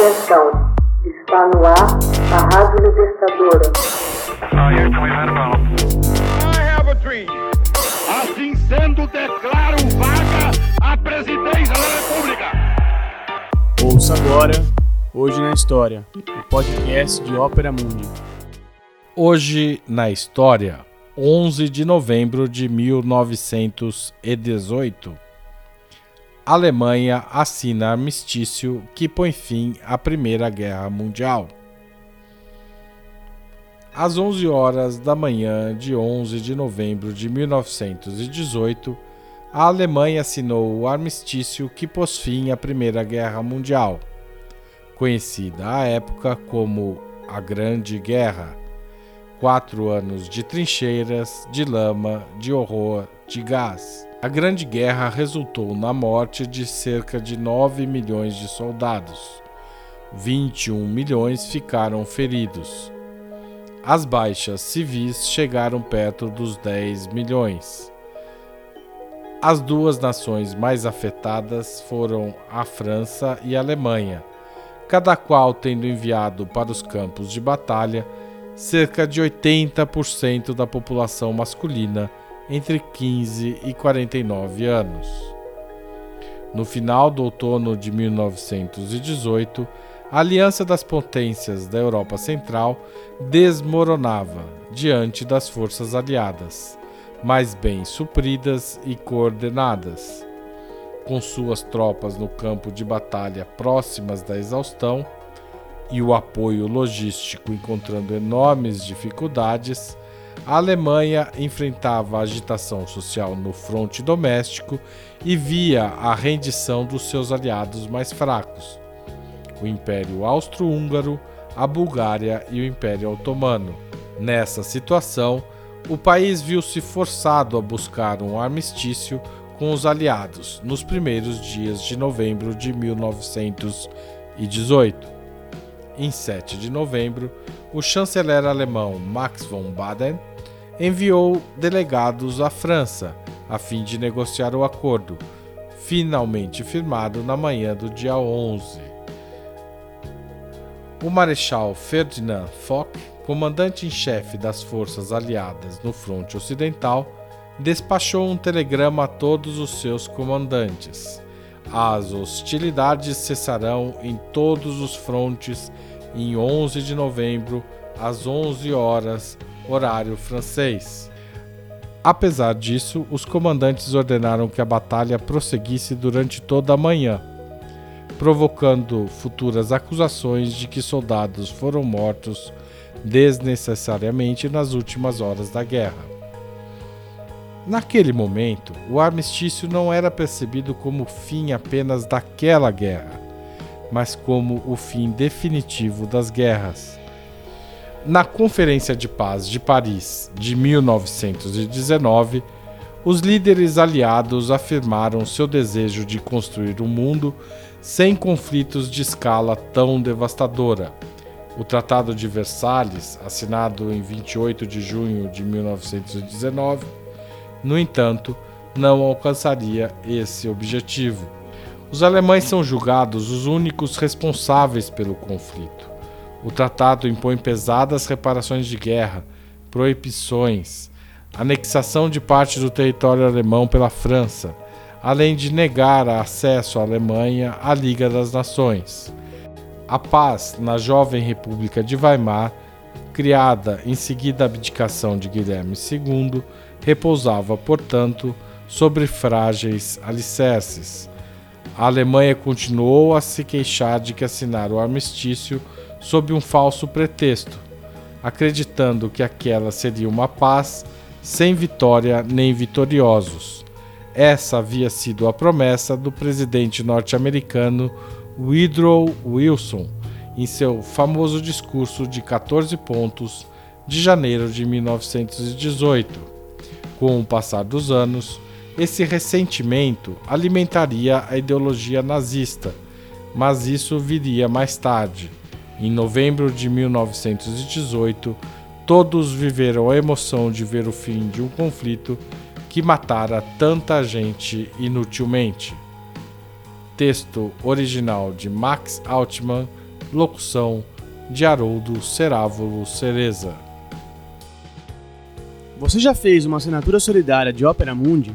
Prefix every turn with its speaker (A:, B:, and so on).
A: Atenção, está no ar a Rádio Libertadora.
B: Assim sendo, declaro vaga a presidência da República.
C: Ouça agora, hoje na história, o podcast de Ópera Mundi.
D: Hoje na história, 11 de novembro de 1918. Alemanha assina armistício que põe fim à Primeira Guerra Mundial. Às 11 horas da manhã de 11 de novembro de 1918, a Alemanha assinou o armistício que pôs fim à Primeira Guerra Mundial, conhecida à época como a Grande Guerra. Quatro anos de trincheiras, de lama, de horror, de gás. A Grande Guerra resultou na morte de cerca de 9 milhões de soldados. 21 milhões ficaram feridos. As baixas civis chegaram perto dos 10 milhões. As duas nações mais afetadas foram a França e a Alemanha, cada qual tendo enviado para os campos de batalha cerca de 80% da população masculina entre 15 e 49 anos. No final do outono de 1918, a Aliança das Potências da Europa Central desmoronava diante das forças aliadas, mais bem supridas e coordenadas. Com suas tropas no campo de batalha próximas da exaustão e o apoio logístico encontrando enormes dificuldades, a Alemanha enfrentava a agitação social no fronte doméstico e via a rendição dos seus aliados mais fracos, o Império Austro-Húngaro, a Bulgária e o Império Otomano. Nessa situação, o país viu-se forçado a buscar um armistício com os aliados nos primeiros dias de novembro de 1918. Em 7 de novembro, o chanceler alemão Max von Baden enviou delegados à França a fim de negociar o acordo, finalmente firmado na manhã do dia 11. O Marechal Ferdinand Foch, comandante em chefe das forças aliadas no fronte ocidental, despachou um telegrama a todos os seus comandantes. As hostilidades cessarão em todos os frontes em 11 de novembro, às 11 horas, horário francês. Apesar disso, os comandantes ordenaram que a batalha prosseguisse durante toda a manhã, provocando futuras acusações de que soldados foram mortos desnecessariamente nas últimas horas da guerra. Naquele momento, o armistício não era percebido como fim apenas daquela guerra, mas como o fim definitivo das guerras. Na Conferência de Paz de Paris de 1919, os líderes aliados afirmaram seu desejo de construir um mundo sem conflitos de escala tão devastadora. O Tratado de Versalhes, assinado em 28 de junho de 1919, no entanto, não alcançaria esse objetivo. Os alemães são julgados os únicos responsáveis pelo conflito. O tratado impõe pesadas reparações de guerra, proibições, anexação de parte do território alemão pela França, além de negar acesso à Alemanha à Liga das Nações. A paz na jovem República de Weimar, criada em seguida à abdicação de Guilherme II, repousava, portanto, sobre frágeis alicerces. A Alemanha continuou a se queixar de que assinar o armistício sob um falso pretexto, acreditando que aquela seria uma paz sem vitória nem vitoriosos. Essa havia sido a promessa do presidente norte-americano Woodrow Wilson em seu famoso discurso de 14 pontos de janeiro de 1918. Com o passar dos anos, esse ressentimento alimentaria a ideologia nazista, mas isso viria mais tarde em novembro de 1918, todos viveram a emoção de ver o fim de um conflito que matara tanta gente inutilmente. Texto original de Max Altman, Locução de Haroldo Cerávulo Cereza.
C: Você já fez uma assinatura solidária de Opera Mundi?